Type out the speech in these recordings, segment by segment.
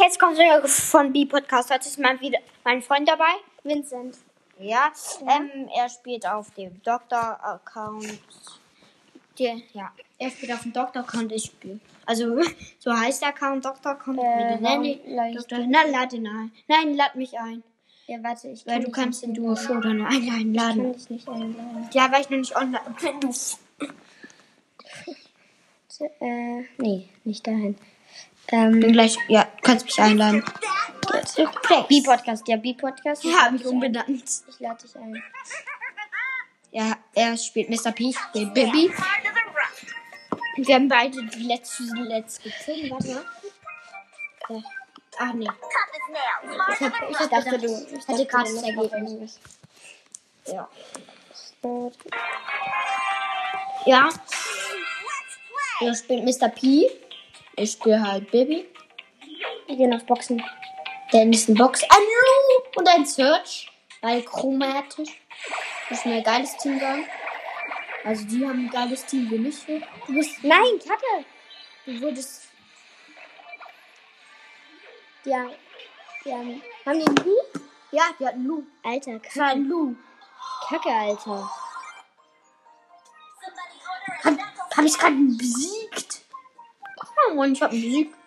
jetzt kommt der von B-Podcast. Heute ist mal wieder mein Freund dabei. Vincent. Ja, ähm, er spielt auf dem Doktor-Account. Ja, er spielt auf dem Doktor-Account, ich spiele. Also, so heißt der Account Doktor-Account. Äh, lade ich Doktor. Na, lad ihn ein. Nein, lad mich ein. Ja, warte, ich Weil kann du kannst den Duo Show dann einladen. Kann Laden. dich nicht einladen. Ja, weil ich noch nicht online bin. Du. Äh, nee, nicht dahin. Ähm, Bin gleich, ja, kannst mich einladen. B-Podcast, ja, B-Podcast. Ja, hab ich umbenannt. Ich lade dich ein. Ja, er spielt Mr. P, den Baby. Wir haben beide die letzte Let's gezogen. Warte mal. Ja. Ach nee. Ich, hab, ich dachte, du. Ich hatte gerade das Ergebnis. Ja. Ja. Er spielt Mr. P. Ich spiele halt Baby. Wir gehen auf Boxen. Der nächsten Box. Ein Lu und ein Search. Weil chromatisch. Das ist ein geiles Team sagen. Also die haben ein geiles Team, wir nicht. Du bist. Nein, Kacke! Du wurdest. Ja. Die haben, die einen Lu? Ja, die hatten Lu. Alter, Kacke, ein Lu. Kacke, Alter. Hab, hab ich gerade besiegt? Oh Mann, ich hab besiegt.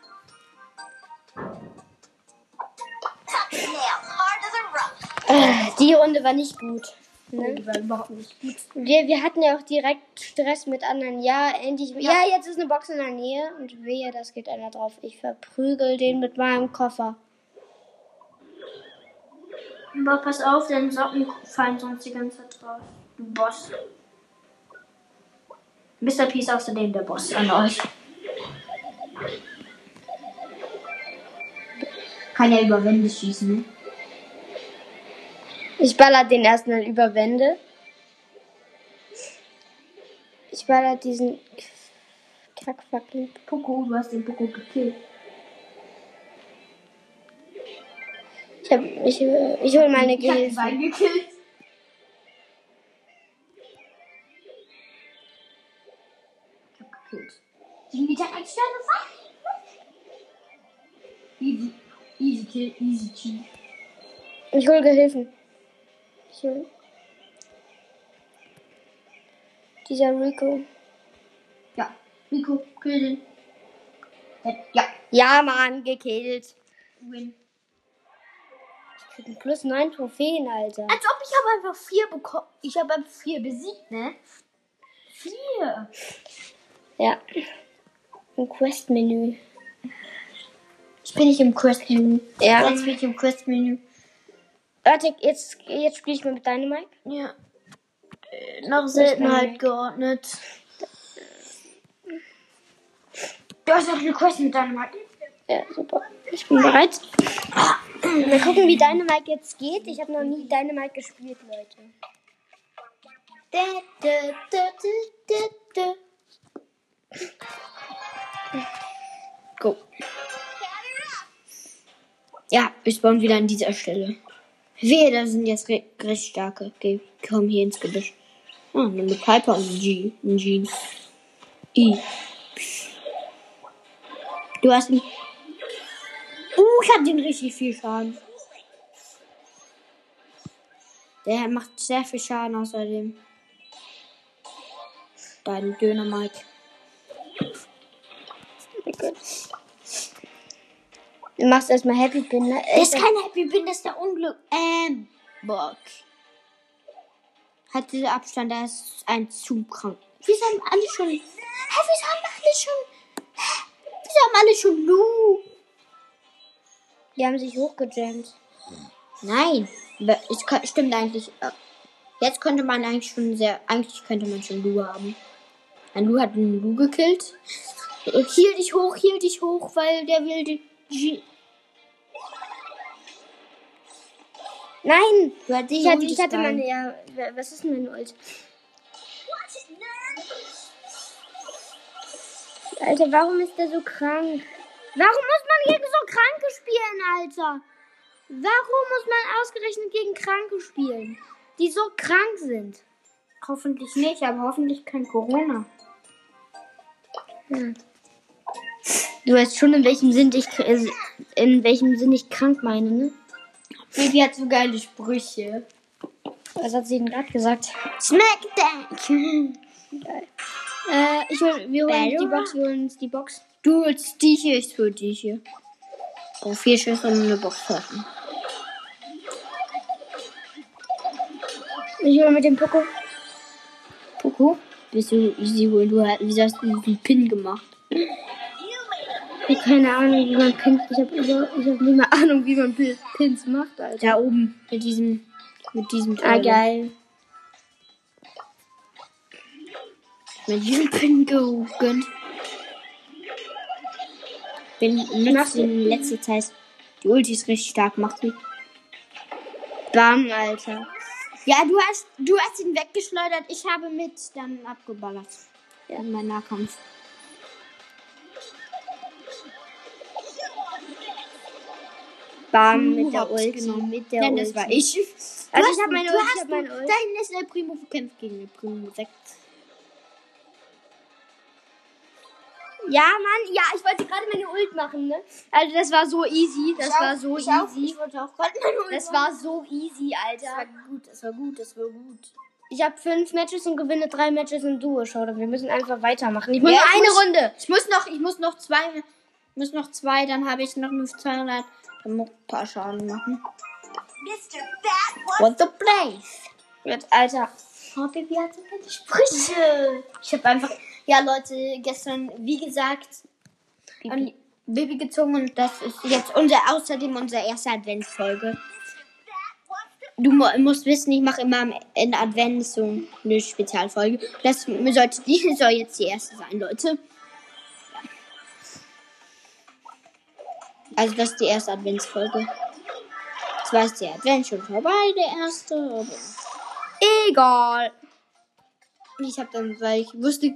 Die Runde war nicht gut. Ne? Die war überhaupt nicht gut. Wir, wir hatten ja auch direkt Stress mit anderen. Ja, endlich. Ja. jetzt ist eine Box in der Nähe und wehe, das geht einer drauf. Ich verprügel den mit meinem Koffer. Aber pass auf, deine Socken fallen sonst die ganze Zeit drauf. Du Boss. Mr. P ist außerdem der Boss an euch. Kann ja über Wände schießen, ne? Ich baller den erstmal über Wände. Ich baller diesen Kackfackel. Poco, du hast den Poco gekillt. Ich hab, ich, ich hol meine Ich hab Gehilfe. gekillt. Ich hab gekillt. Die Mittag ein Sterne Easy, easy kill, easy cheat. Ich hol Gehilfen. Hol. Dieser Rico. Ja, Rico, kill den. Ja, Ja, Mann, gekillt. win. Ich krieg ein plus 9 Trophäen, Alter. Als ob ich habe einfach vier bekommen. Ich habe einfach vier besiegt, ne? Vier. Ja. Im Quest-Menü. Ich bin nicht im Quest-Menü. Ja. Jetzt bin ich im Quest-Menü. Warte, jetzt, jetzt spiele ich mal mit Dynamite. Ja. Äh, Nach Seltenheit geordnet. Du hast auch eine Quest mit deinem Hacken. Ja, super. Ich bin bereit. Mal gucken, wie Dynamite jetzt geht. Ich habe noch nie Dynamite gespielt, Leute. Go. Ja, wir spawnen wieder an dieser Stelle. Wehe, da sind jetzt recht starke. Okay, komm hier ins Gebüsch. Ah, eine Piper und ein G. Ein Jean. I. Du hast ihn. Uh, ich hab den richtig viel Schaden. Der macht sehr viel Schaden außerdem. Dein Döner Mike. Du machst erstmal Happy Pin. Ne? Das ist kein Happy Bin, das ist der Unglück. Ähm, Bock. Hat dieser Abstand, da ist ein zu krank. Wieso haben alle schon. Hä, wieso haben alle schon. Wieso haben alle schon Lu? Die haben sich hochgejammt. Nein, es stimmt eigentlich. äh, Jetzt könnte man eigentlich schon sehr. Eigentlich könnte man schon Lu haben. Ein Lu hat einen Lu gekillt. Äh, Hiel dich hoch, hiel dich hoch, weil der will die. Nein! Du hattest Ich hatte, ich hatte meine. Ja, was ist denn meine Ult? Alter, warum ist der so krank? Warum muss man gegen so Kranke spielen, Alter? Warum muss man ausgerechnet gegen Kranke spielen, die so krank sind? Hoffentlich nicht, aber hoffentlich kein Corona. Hm. Du weißt schon, in welchem Sinn ich, äh, in welchem Sinn ich krank meine, ne? Baby hat so geile Sprüche. Was hat sie denn gerade gesagt? Smackdown. Geil. Äh, ich hol, wir holen die? Box, wir holen uns die Box. Du holst die hier, ich hol die hier. Oh, vier Schüsse und eine Box treffen. Ich hole mit dem Poco. Poco? Willst du easy holen? Du, hast- wieso hast du einen Pin gemacht? Ich hab keine Ahnung, wie man Pins. Ich habe ich hab nicht mal Ahnung, wie man Pin- Pins macht, Alter. Da oben. Mit diesem. Mit diesem Ah, Teil. geil. Mit diesem Pin gegönnt. Bin nutzt in letzter Zeit. Die Ulti ist richtig stark, macht sie. Bam, Alter. Ja, du hast, du hast ihn weggeschleudert. Ich habe mit dann abgeballert. Ja, in meinem Nahkampf. Bam, mit der Ulti. genommen. Mit der Nein, Ulti. das war ich. Also Du ich hab hast- meine Ulti, ich hast hab meine du- Ulti. Hinten ist der Primo verkämpft gegen den Primo 6. Ja, Mann, ja, ich wollte gerade meine Ult machen, ne? Also das war so easy, das war so ich Auch, easy. ich wollte auch gerade meine Ult Das machen. war so easy, Das war Alter. gut, das war gut, das war gut. Ich habe fünf Matches und gewinne drei Matches im Duo. Schau, wir müssen einfach weitermachen. Ich muss Ja, nur ich eine muss- Runde. Ich muss noch, ich muss noch zwei, ich muss noch zwei, dann habe ich noch nur 200. Dann muss ein paar Schaden machen. What the place? Jetzt, Alter. Oh, Baby hat so viele Sprüche. Ich habe einfach, ja Leute, gestern, wie gesagt, an Baby gezogen und das ist jetzt unser, außerdem unsere erste Adventsfolge. Du mu musst wissen, ich mache immer in Advent so eine Spezialfolge. Das sollte die soll jetzt die erste sein, Leute. Also das ist die erste Adventsfolge. Zwar ist der Advent schon vorbei, der erste, aber Egal. ich habe dann, weil ich wusste,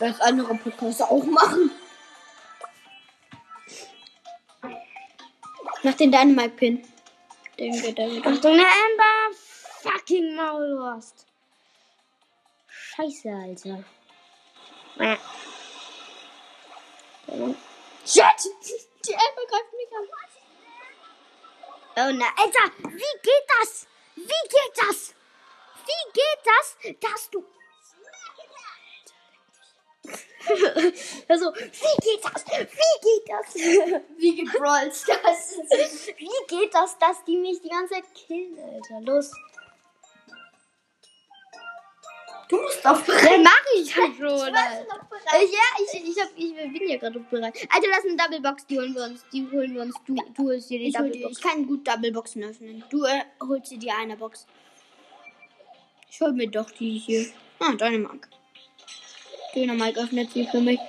dass andere Podcasts auch machen. Nach den Dynamite Pin. Den geht er wieder. Achtung, Amber. Fucking Maulwurst. Scheiße, Alter. Shit! Die Amber greift mich an. Oh nein, Alter, wie geht das? Wie geht das? Wie geht das, dass du... also, wie geht das? Wie geht das? Wie geht Brawl Stars? wie geht das, dass die mich die ganze Zeit killen, Alter? Los. Du musst auf Ja, mach ich schon. Ich noch Äh, bereit. Ja, ich, ich, hab, ich bin ja gerade bereit. Alter, das ist eine Double Box, die holen wir uns. Die holen wir uns. Du, du holst dir die Ich, Double dir, Box. ich kann gut Double Boxen öffnen. Du äh, holst dir die eine Box. Ich hol mir doch die hier. Ah, Dynamite. Dynamite öffnet sie für mich.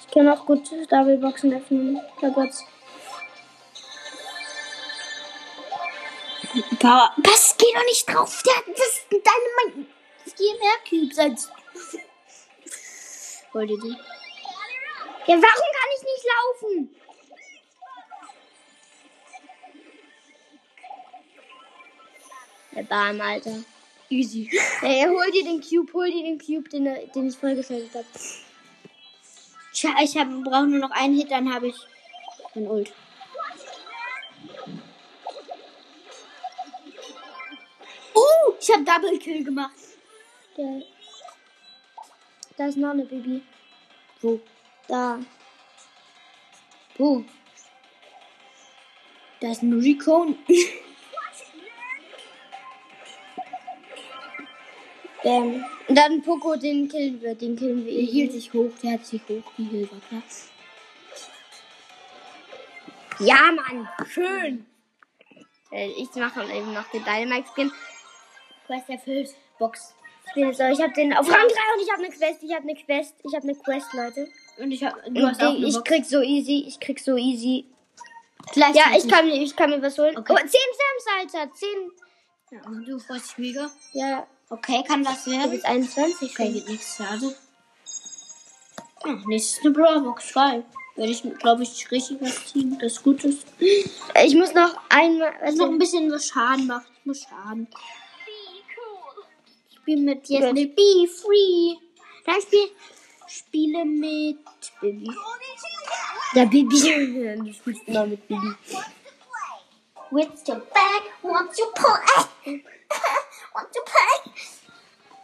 Ich kann auch gut Double Boxen öffnen. Herrgott. Power. Das geht doch nicht drauf. Der, das Dynamite. Das geht mehr Cubes als. Dir die. Ja, warum kann ich nicht laufen? Der Bam, Alter. Easy. Ey, hol dir den Cube, hol dir den Cube, den, den ich freigeschaltet habe. Ich hab, brauche nur noch einen Hit, dann habe ich ein Ult. Ich habe Double Kill gemacht. Der, da ist noch eine Baby. Wo? Da. Wo? Da ist ein Recon. Ähm, und dann Poco, den killen wir, den killen wir. Der eh. hielt sich hoch, der hat sich hoch gehilft, war klar. Ja, Mann, schön. Äh, Ich mache eben noch den Dynamite-Skin. Quest erfüllt. Box. Ist- Ich habe den auf Rang 3 und ich habe eine Quest, ich habe eine Quest, ich habe eine Quest, Leute. Und ich hab, du hast auch ich, eine ich Box. krieg so easy, ich krieg so easy. Vielleicht Ja, ich kann, mir- ich kann mir was holen. Okay. Oh, 10 Gems, Alter, 10. Ja, und du freust dich mega. Ja, Okay, kann das habe werden? jetzt 21 Okay, geht nichts, schade. Ja, nächstes eine Brawlbox, geil. Werde ich, glaube ich, richtig was ziehen, das gut ist. Ich muss noch einmal. Ich noch ein bisschen was Schaden macht. Ich muss Schaden. Ich spiele mit Jetzt mit Be Free. Dann spiel, spiele mit Bibi. Der Bibi. Du spielst immer mit Bibi. With your back, want you play? want you play?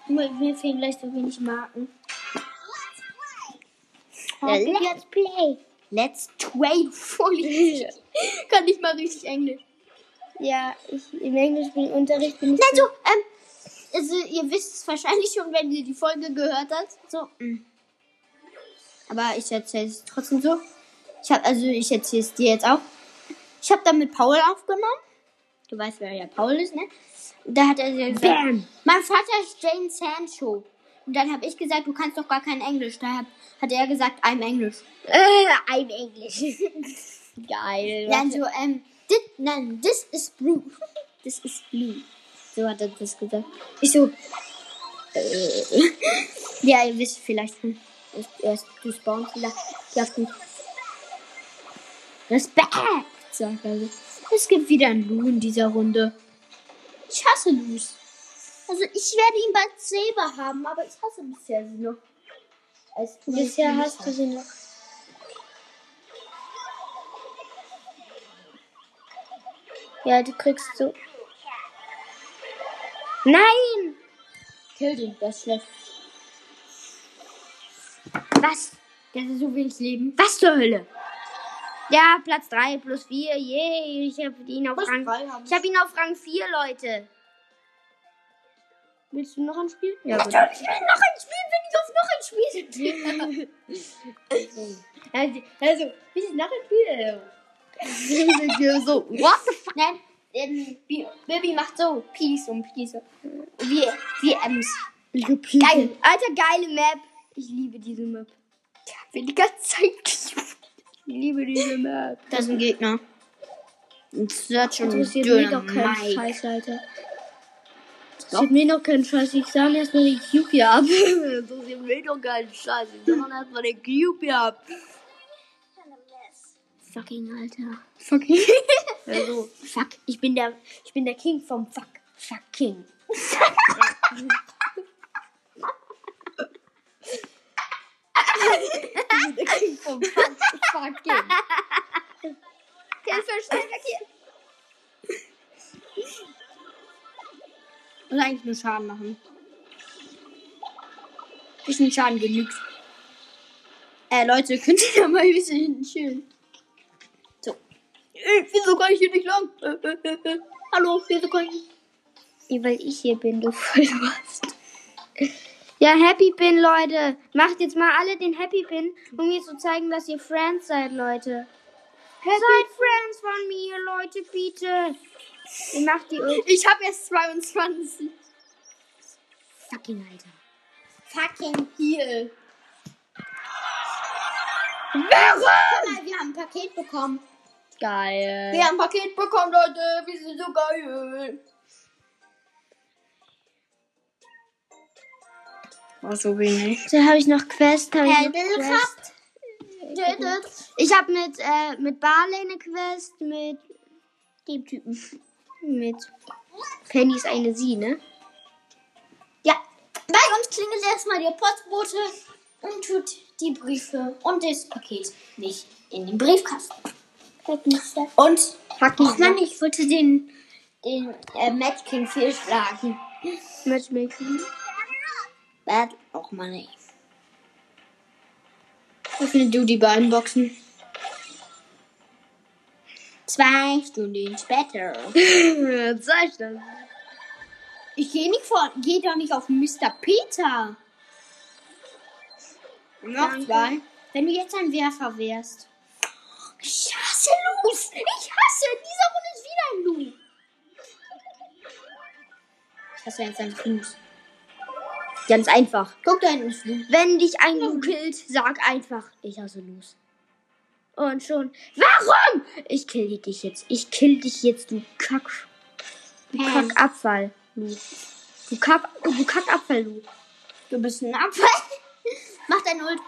Mir, mir fehlen gleich so wenig Marken. Ja, Let's play. Let's trade fully. Kann ich mal richtig Englisch. Ja, ich, im Englischunterricht bin ich. Nein, so, ähm, also ihr wisst es wahrscheinlich schon, wenn ihr die Folge gehört habt. So. mm. Aber ich erzähle es trotzdem so. Ich habe, also ich erzähle es dir jetzt auch. Ich habe dann mit Paul aufgenommen. Du weißt, wer ja Paul ist, ne? Und da hat er gesagt, Bam. mein Vater ist Jane Sancho. Und dann habe ich gesagt, du kannst doch gar kein Englisch. Da hat, hat er gesagt, I'm English. Äh, ein Englisch. Geil. Nein, so, ähm, this, nein, this is blue. This is blue. So hat er das gesagt. Ich so, äh, ja, ihr wisst vielleicht erst du spawnst wieder. Die auf den Respekt, sagt er. Es gibt wieder ein Lu in dieser Runde. Ich hasse Lus. Also ich werde ihn bald selber haben, aber ich hasse bisher sie noch. Als Bisher hast du sie noch. Ja, du kriegst so. Nein! Kill den, das ist schlecht. Was? Der hat so wenig Leben. Was zur Hölle? Ja, Platz 3 plus 4. Yay, ich habe ihn auf Plus Rang. Ich habe ihn auf Rang 4, Leute. Willst du noch ein Spiel? Ja. Natürlich will ich noch ein Spiel, wenn ich auf noch ein Spiel Also, also, wie ist noch ein Spiel? so, what the fuck? Nein, ähm, Bi- Bibi macht so Peace und Peace. Wie, wie Ems. Geil. Alter, geile Map. Ich liebe diese Map. Wie die ganze Zeit. Ich liebe diese Map. Das ist ein Gegner. Ein Search und Interessiert mich doch kein Dynamite. Scheiß, Alter. Interessiert mir doch kein Scheiß. Ich sah mir erstmal den Cube hier ab. Interessiert mir doch keinen Scheiß. Ich sah mir erstmal den Cube hier ab. Fucking Alter. Fucking. Also, fuck. Ich bin der, ich bin der King vom Fuck. Fuck King. ich bin der King vom Fuck, Fuck King. Der ist schnell weg hier. Muss eigentlich nur Schaden machen. Bisschen Schaden genügt. Äh, Leute, könnt ihr da mal ein bisschen chillen? Äh, wieso kann ich hier nicht lang? Äh, äh. Hallo, wieso kann ich? Ja, weil ich hier bin, du Vollwurst. Ja, Happy Pin, Leute. Macht jetzt mal alle den Happy Pin, um mir zu zeigen, dass ihr Friends seid, Leute. Seid Friends von mir, Leute, bitte. Ihr macht die Ult. Ich habe erst 22. Fucking Alter. Fucking Heal. Warum? Wir haben ein Paket bekommen. Geil. Wir haben ein Paket bekommen, Leute. Wir sind so geil. Oh, so wenig. Da habe ich noch Quest. Hab ich, noch Quest. ich habe mit, äh, mit Barley eine Quest, mit dem Typen. Mit Penny ist eine Sie, ne? Ja, bei uns klingelt erstmal der Postbote und tut die Briefe und das Paket nicht in den Briefkasten. Und, Fucking ach Mann, ich wollte den, den äh, Match King fehlschlagen. Matchmaking. Bad, auch mal nicht. Öffne du die beiden Boxen. Zwei Stunden später. Ich das? Ich gehe nicht vor, geh doch nicht auf Mr. Peter. Noch zwei. Wenn du jetzt ein Werfer wärst. Ich Lus. Ich hasse. In dieser Runde ist wieder ein Lu. Ich hasse jetzt einfach Lus. Ganz einfach. Guck da hinten ist Lu. Wenn dich ein Lu killt, sag einfach, ich hasse Lus. Und schon. Warum? Ich kill dich jetzt. Ich kill dich jetzt, du Kack. Du Hey. Kackabfall, Lu. Du, Kack, du Kackabfall, Lu. Du bist ein Abfall. Mach dein Ult.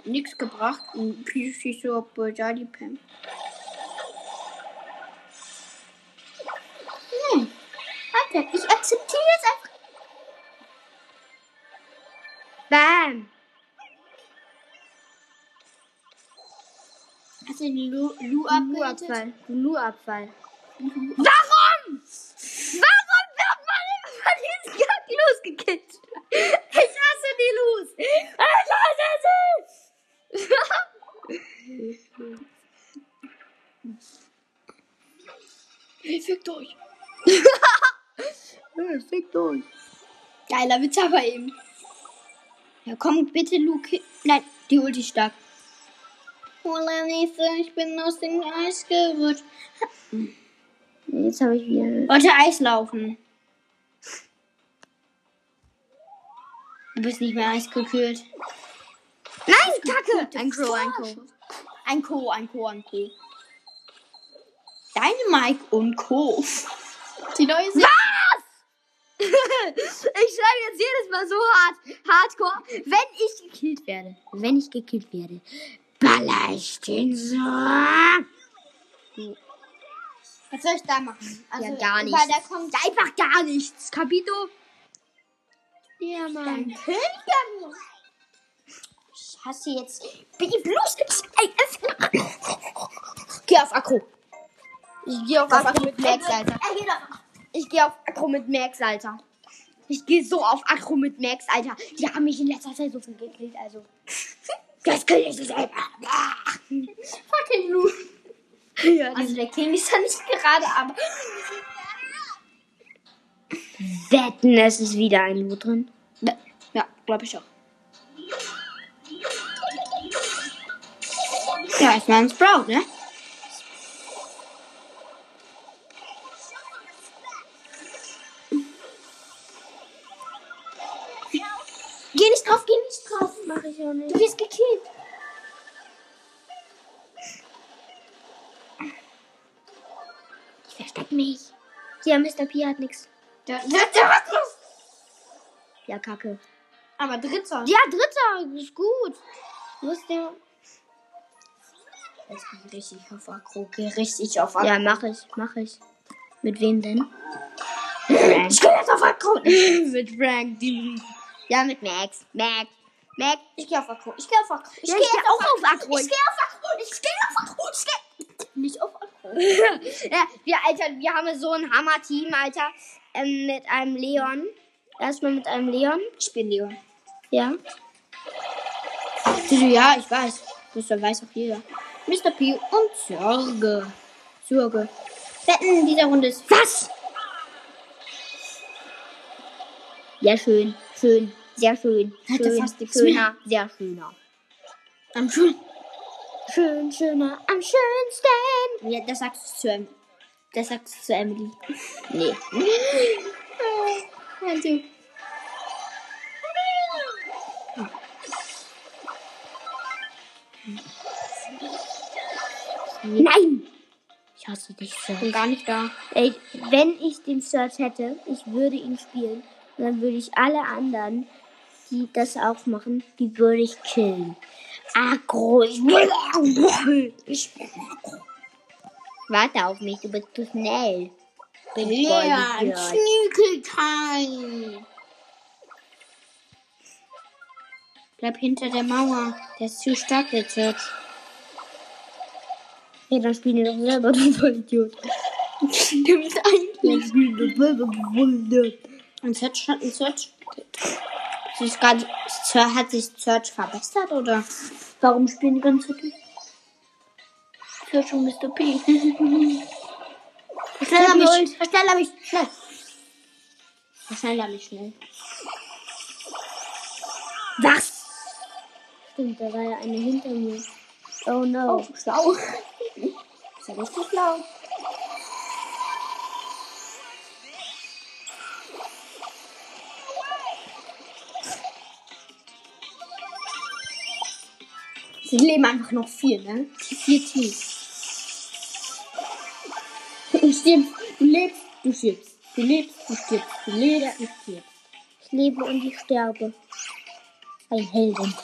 Hat nichts gebracht. Und schießt so auf Jolly Pam. Nein. Alter, ich akzeptiere es einfach. Bam. Hast du die Lu, Lu abgehittet? Lu-Abfall. Lu-Abfall. Warum? Warum wird man immer von diesen Kacken losgekickt? Ich hasse die Lus. Ich fickt euch. Hey, fickt euch. Geiler Witz aber eben. Ja, komm bitte, Luke. Nein, die Ulti stark. Polanice, ich bin aus dem Eis gerutscht. Jetzt habe ich wieder. Wollte Eis laufen. Du bist nicht mehr eisgekühlt. Nein, Kacke! Ein Crow, ein Crow. Ein Co, ein Co, ein Co. Dynamite und Co. Die neue Serie. Ich schreibe jetzt jedes Mal so hart, hardcore, wenn ich gekillt werde. Wenn ich gekillt werde, baller ich den so. Was soll ich da machen? Also, ja, gar nichts. da kommt Einfach gar nichts. Capito? Ja, dein König an mir. Ich hasse jetzt. Bin ich bloß. Geh auf Akku. Ich gehe auf Akku mit Max, Alter. Er. Ich gehe auf Akku mit Max, Alter. Ich gehe so auf Akku mit Max, Alter. Die haben mich in letzter Zeit so viel gekillt, also. Das kann ich selber. Fucking Lu. Ja, Also der King ist ja nicht gerade, aber. Wetten, es ist wieder ein Lu drin. Ja, glaube ich auch. Ja, ist mal ein Sprout, ne? Drauf. Mach ich auch nicht. Du wirst gekillt. Ich versteck mich. Ja, Mr. P hat nix. Der, der, der was los? Ja, kacke. Aber dritter. Ja, dritter. Ist gut. Wo ist der? Jetzt geh richtig auf Akro. Geh richtig auf Akro. Ja, mach ich. Mach ich. Mit wem denn? Ich geh jetzt auf Akro. mit Frank. Ja, mit Max. Max. Max. Ich geh auf Akro. Ich geh auf Akro. Ich Ja, geh ich geh auch auf Akro. Ich geh auf Akro. Ich geh auf Akro. Ich geh. Nicht auf Akro. ja, wir, Alter, wir haben so ein Hammer-Team, Alter. Ähm, mit einem Leon. Erstmal mit einem Leon. Ich bin Leon. Ja. Ja, ich weiß. Das weiß auch jeder. Mr. P und Sorge. Sorge. Wetten in dieser Runde ist. Was? Ja, schön. Schön. Sehr schön. Hatte schön fast nichts schöner. Sehr schöner. Am Schul. Schön, schöner. Am schönsten. Ja, das sagst du zu Emily. Das sagst du zu Emily. Nee. Also. Nein! Ich hasse dich so. Bin gar nicht da. Ey, wenn ich den Search hätte, ich würde ihn spielen. Und dann würde ich alle anderen, die das auch machen, die würde ich killen. Agro, ich will. Ich Warte auf mich, du bist zu schnell. Bin Leon, Schniekelteil. Bleib hinter der Mauer. Der ist zu stark, der Search. Ja, dann spielen wir doch selber, du Vollidiot. Stimmt eigentlich. Dann spielen wir selber, du Vollidiot. Ein Search hat ein Search. Sie ist grad, hat sich Search verbessert oder? Warum spielen die ganze Zeit? Search und Mr. P. Verschneller mich, verschneller mich, schnell. Verschneller mich schnell. Was? Stimmt, da war ja eine hinter mir. Oh no. Oh, schlau. Ist ja richtig schlau. Sie leben einfach noch vier, ne? Die vier Teams. Du stirbst, du lebst, du stirbst. Du lebst, du stirbst. Du lebst, du stirbst. Ich lebe und ich sterbe. Ein Heldentum.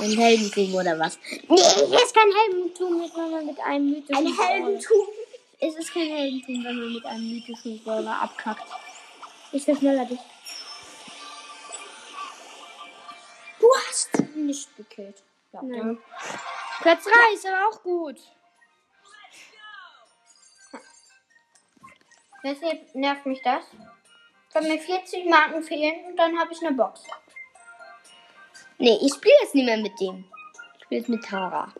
Ein Heldentum oder was? Nee, hier ist kein Heldentum, wenn man mit einem mythischen Ein Heldentum. Es ist kein Heldentum, wenn man mit einem mythischen Brawler abkackt. Ich verschneller dich. Du hast ihn nicht gekillt. Ja, Nein. Platz 3 ist aber auch gut. Deshalb nervt mich das. Wenn mir 40 Marken fehlen und dann habe ich eine Box. Nee, ich spiele jetzt nicht mehr mit dem. Ich spiele jetzt mit Tara.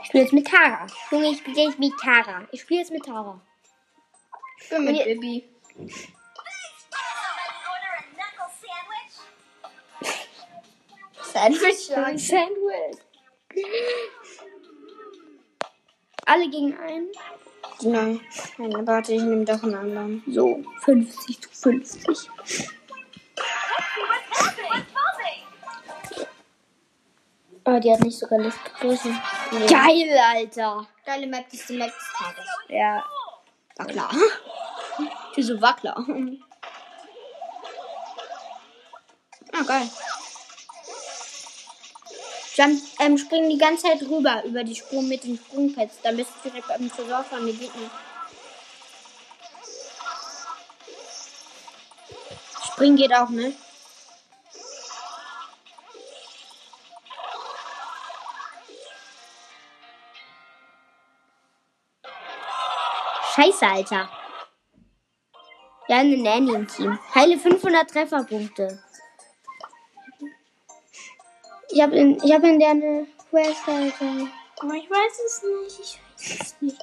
Ich spiele jetzt mit Tara. Junge, ich spiele jetzt mit Tara. Ich spiele jetzt mit Tara. Ich bin mit Bibi. Sandwich sagen. Sandwich. Alle gegen einen. Nein. Nein, warte, ich nehme doch einen anderen. So, 50 zu 50. Oh, die hat nicht sogar Lift gegrüßen. Geil, Alter. Geile Map, ist die Map des Tages. Ja. War klar. Wieso war klar? Ah, geil. Jump, ähm, springen die ganze Zeit rüber über die Sprung mit den Sprungpads. Dann bist du direkt beim Tresor von den Gegnern. Springen geht auch, ne? Scheiße, Alter. Ja, eine Nanny im Team. Heile 500 Trefferpunkte. Ich habe in, ich hab in der eine Quest, Alter. Aber ich weiß es nicht. Ich weiß es nicht.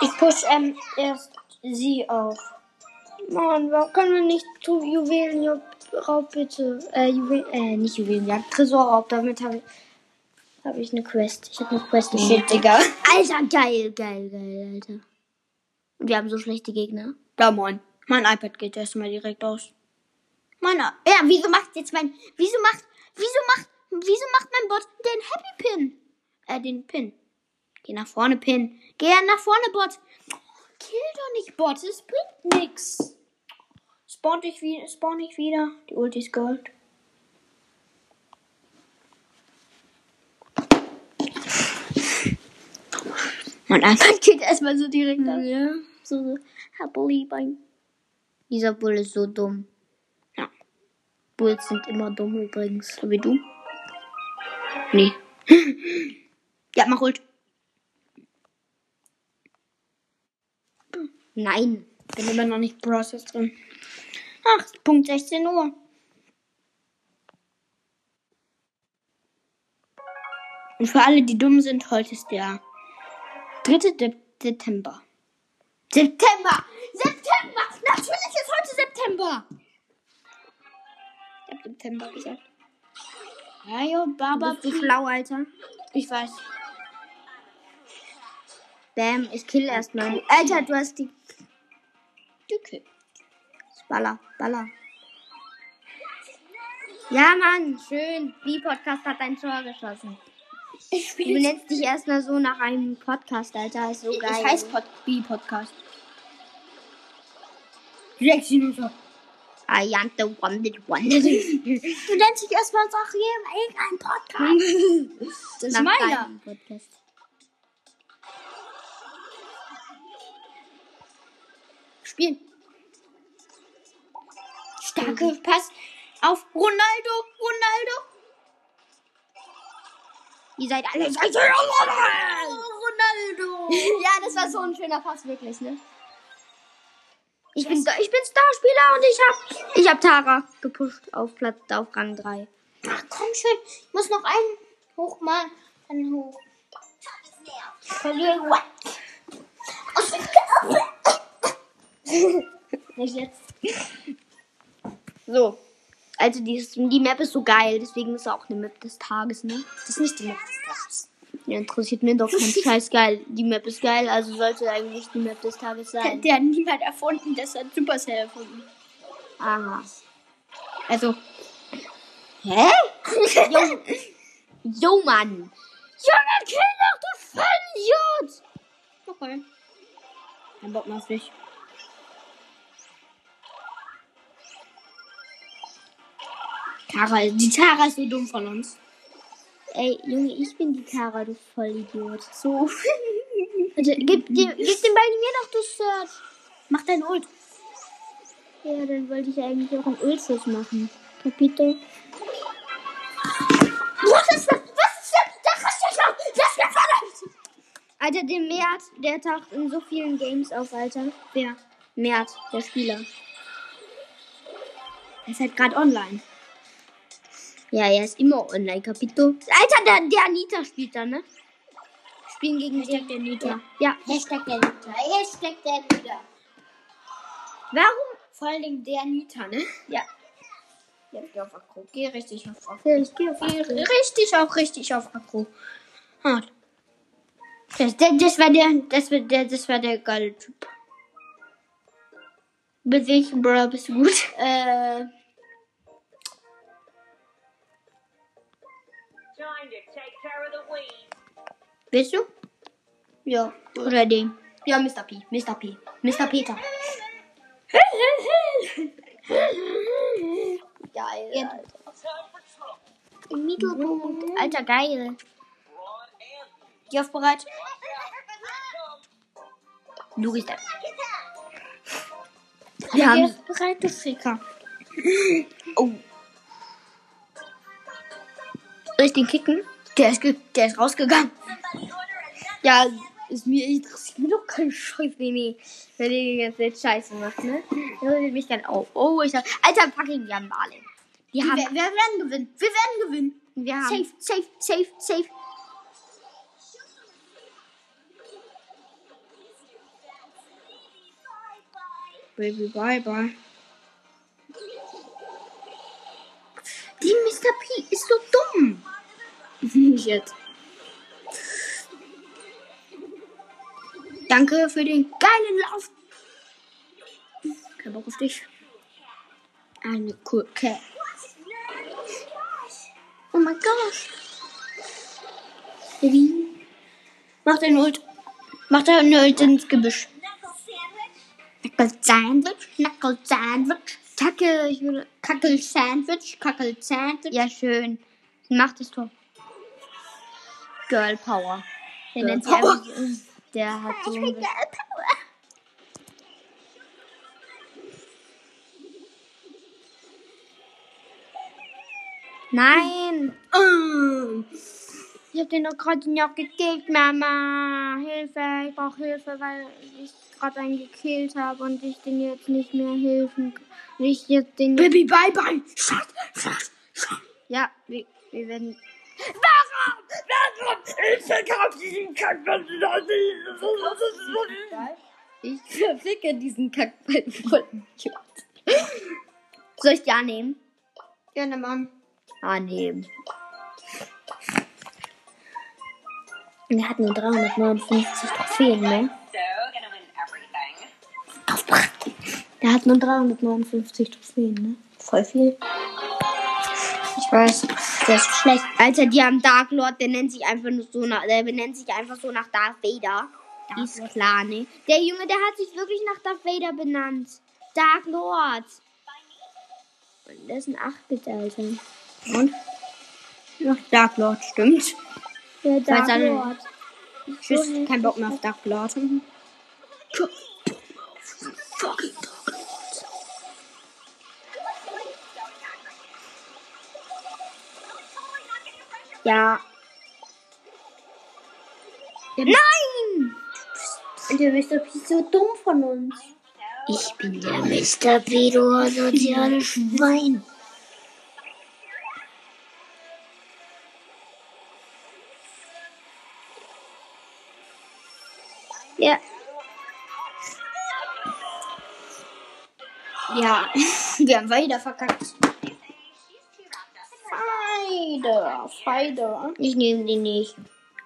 Ich push ähm, erst sie auf. Mann, warum können wir nicht zu Juwelenraub bitte? Äh, Juwelen, äh, nicht Juwelenjagd, Tresorraub. Damit habe ich, hab ich eine Quest. Ich habe eine Quest. Shit, Digga. Alter, geil, geil, geil, Alter. Und wir haben so schlechte Gegner. Da moin. Mein iPad geht erstmal direkt aus. Meiner. Ja, wieso macht jetzt mein. Wieso macht. Wieso macht. Wieso macht mein Bot den Happy Pin? Äh, den Pin. Geh nach vorne, Pin. Geh nach vorne, Bot. Kill doch nicht, Bot. Es bringt nix. Spawn dich wieder. Spawn ich wieder. Die Ulti ist Gold. Mein iPad geht erstmal so direkt aus. Ja. So, so. Happily bye. Dieser Bull ist so dumm. Ja. Bulls sind immer dumm übrigens. So wie du? Nee. ja, mach Ult. Nein. Bin immer noch nicht Process drin. Ach, Punkt 16 Uhr. Und für alle, die dumm sind, heute ist der 3. De Dezember. September! September! Natürlich ist heute September! Ich hab September gesagt. Ja, jo, Baba. Bist du schlau, Alter? Ich weiß. Bam, ich kill erstmal. Alter, du hast die. Okay. Baller, Baller. Ja, Mann, schön. B-Podcast hat ein Tor geschossen. Ich Du nennst dich erstmal so nach einem Podcast, Alter. Ist so geil. Ich heiße Pod B-Podcast. Reaction und so. I am the one that it. Du nennst dich erstmal jedem irgendein Podcast. Das ist meiner. Podcast. Spielen. Starke Pass auf Ronaldo. Ronaldo. Ihr seid alle solche Ronaldo. Ja, das war so ein schöner Pass, wirklich, ne? Ich bin, ich bin Starspieler und ich hab, ich hab Tara gepusht auf Platz, auf Rang 3. Ach komm schön. Ich muss noch einen hoch machen. Dann hoch. Ich verliere. Nicht jetzt. So. Also die, die Map ist so geil, deswegen ist auch eine Map des Tages, ne? Das ist nicht die Map des Tages. Ja, interessiert mir doch kein Scheiß geil. Die Map ist geil, also sollte eigentlich die Map des Tages sein. Der hat niemand erfunden, das hat Supercell erfunden. Aha. Also. Hä? Jo, jo Mann. Junge, kill doch, du Vollidiot! Okay. Kein Bock mehr auf dich. Tara, die Tara ist so dumm von uns. Ey, Junge, ich bin die Tara, du Vollidiot. So. Warte, gib, gib, gib den Ball mir doch, du Search. Mach dein Ult. Ja, dann wollte ich eigentlich auch einen Ulsus machen. Kapito. Was ist das? Was ist das? Das ist schon. Das ist verdammt. Alter, der Mert, der taucht in so vielen Games auf, Alter. Wer? Mert, der Spieler. Er ist halt gerade online. Ja, er ist immer online, Kapito. Alter, der, der Anita spielt da, ne? Spielen gegen Hashtag der Nita. Ja. Hashtag der Nita. Hashtag der Nita. Warum? Vor allem der Nita, ne? Ja. Ja, geh auf Akro. Geh richtig auf Akro. Ja, ich gehe auf Geh richtig auch richtig auf Akro. Hart. Das, das, das war der, das war der, das war der geile Typ. Mit welchem Brawler bist du gut? Äh, Bist du? ja. Oder den? Ja, Mr. P. Mr. P. Mr. Peter. Geil. Ja. Im Mittelpunkt. Alter, geil. Geh auf bereit. Du gehst da. Wir haben- Geh auf bereit, du Ficker. Oh. Soll ich den kicken? Der ist, der ist rausgegangen. Ja, ist mir, interessiert mir doch kein Scheiß, Baby. Wenn ihr jetzt Scheiße macht, ne? Das interessiert mich dann auch. Oh, ich hab, Alter, fucking Jan. Die Wir, haben, wir werden gewinnen. Wir werden gewinnen. wir haben, Safe, safe, safe, safe. Baby, bye, bye. Die Mr. P ist so dumm. Nicht jetzt. Danke für den geilen Lauf. Kein Bock auf dich. Eine Kurke. Oh mein Gott. Baby. Mach den Ult. Mach den Ult ins Gebüsch. Knuckle Sandwich. Knuckle Sandwich. Kacke, Kackel Sandwich. Kackel Sandwich. ja, schön. Mach das Tor. Girl Power. Der Girl nennt sich Power. einfach der hat so, Ich bisschen- Girl Power. nein. Mm. Ich hab den doch gerade noch gekillt, Mama. Hilfe, ich brauche Hilfe, weil ich gerade einen gekillt habe und ich den jetzt nicht mehr helfen kann. Ich jetzt den. Baby, bye bye. Schatz, Schatz, Schatz. Ja, wir, wir werden. Warum? Ich verkaufe diesen Kackball. Ich verficke diesen Kackball voll. Soll ich die annehmen? Gerne, Mann. Annehmen. Wir hatten nur 359 Trophäen, ne? Der hat nur 359 Trophäen, ne? Voll viel. Weiß, der ist schlecht. Alter, die haben Dark Lord, der nennt sich einfach nur so nach, der benennt sich einfach so nach Darth Vader. Ist klar, ne? Der Junge, der hat sich wirklich nach Darth Vader benannt. Dark Lord. Und der ist ein 8-Bit, Alter. Und? Ach, Dark Lord, stimmt. Der Dark Dark Lord. Lord. Tschüss, kein Bock mehr auf Dark Lord. Fucking Ja. Nein! Und der Mr. P ist so dumm von uns. Ich bin der Mr. P, du asoziales Schwein. Ja. Ja, wir haben weiter verkackt. Weiter. Ich nehme den nicht.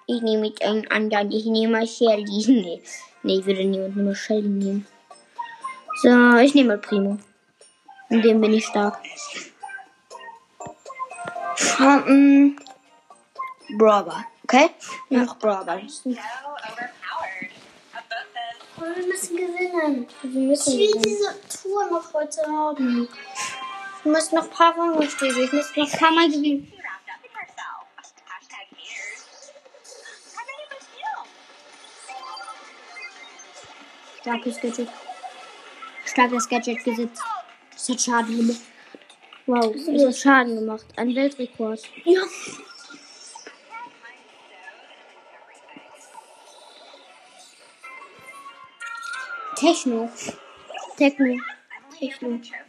Ich nehme mit einem anderen. Ich nehme mal Shelly. Nee. Nee, ich würde niemanden nur Shelly nehmen. So, ich nehme mal Primo. In dem bin ich stark. Um, Braber, okay? Noch. About this. Wir müssen gewinnen. Wir müssen Ich will diese Tour noch heute haben. Ich muss noch ein paar Rangerstäbe. Ich muss noch ein paar Mal gewinnen. Starkes Gadget. Starkes Gadget gesetzt. Das hat Schaden gemacht. Wow, es hat Schaden gemacht. Ein Weltrekord. Ja. Techno. Techno. I'm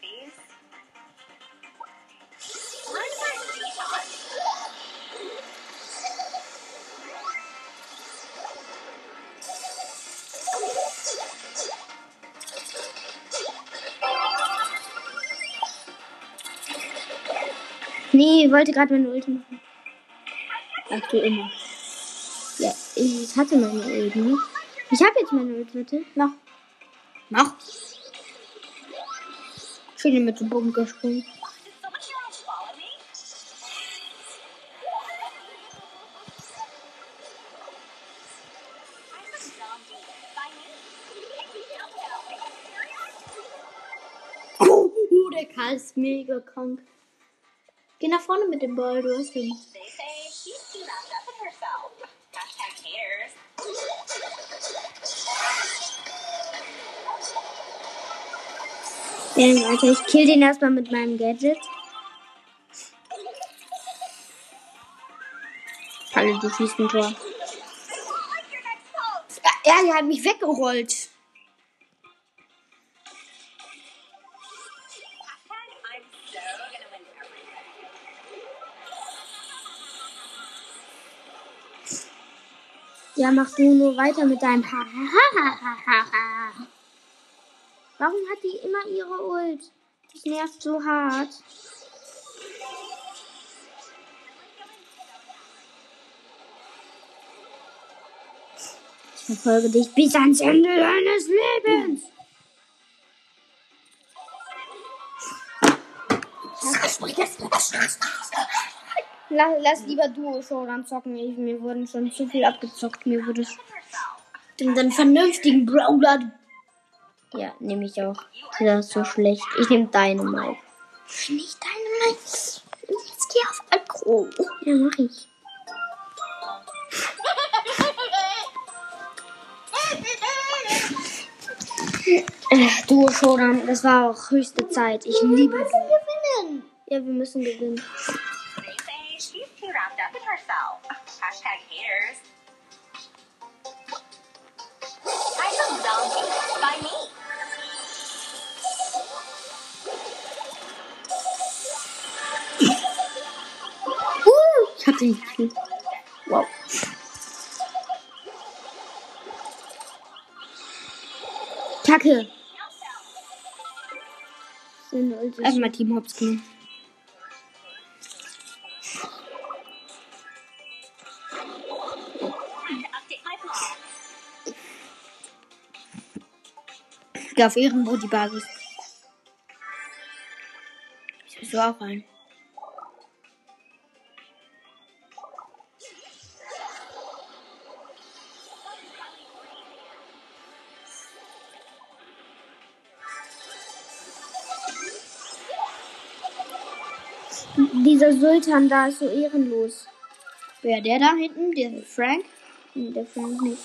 Nee, ich wollte gerade meine Ulti machen. Ach du immer. Ja, ich hatte meine Ulti. Ich habe jetzt meine Ulti, warte. Noch. Noch. Schön mit dem Bogen gesprungen. Oh, der Karl ist mega krank. Geh nach vorne mit dem Ball, du hast ihn. Ja, Alter, ich kill den erstmal mit meinem Gadget. Kalle, du schießt ein Tor. Ja, er hat mich weggerollt. Ja, mach du nur weiter mit deinem Ha. ha. Warum hat die immer ihre Ult? Das nervt so hart. Ich verfolge dich bis ans Ende deines Lebens. Lass, lass lieber Duo Showdown zocken. Ich, mir wurden schon zu viel abgezockt. Mir wurde. Den dann vernünftigen Brawler. Ja, nehme ich auch. Das ist so schlecht. Ich nehme Dynamite. Nicht deine Max. Jetzt geh auf Aggro. Ja, mach ich. Äh, Duo Showdown, das war auch höchste Zeit. Ich liebe es. gewinnen. Ja, wir müssen gewinnen. Ich hab den gekillt. Wow. Kacke. Erstmal Team Hops genommen. Auf Ehrenbrot die Basis. Ich muss so auch rein. Dieser Sultan da ist so ehrenlos. Wer der da hinten? Der Frank? Nee, der Frank nicht.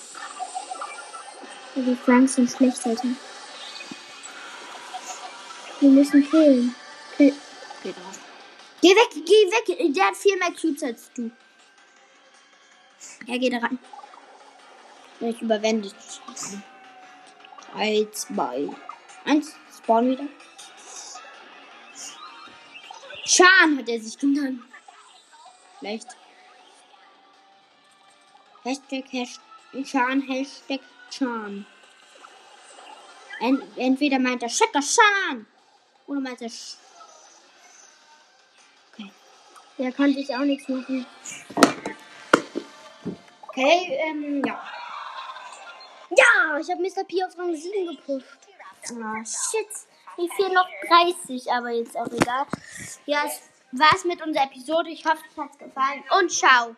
Die Franks sind schlecht, Alter. Wir müssen killen. Geh drauf. Geh weg, geh weg. Der hat viel mehr Cubes als du. Ja, geh da rein. Ich überwende dich. 3, 2, 1. Spawn wieder. Schan hat er sich genannt. Schlecht. Hashtag, Hashtag Schan, Hashtag Schan. En, entweder meint er Checker Schan. Oder meint er Sch Okay. Ja, konnte ich auch nichts machen. Okay, ähm, ja. Ja, ich habe Mr. P auf Rang 7 gepusht. Ah, shit. Mir fehlen noch 30, aber jetzt auch egal. Ja, es war's mit unserer Episode. Ich hoffe, es hat gefallen und ciao.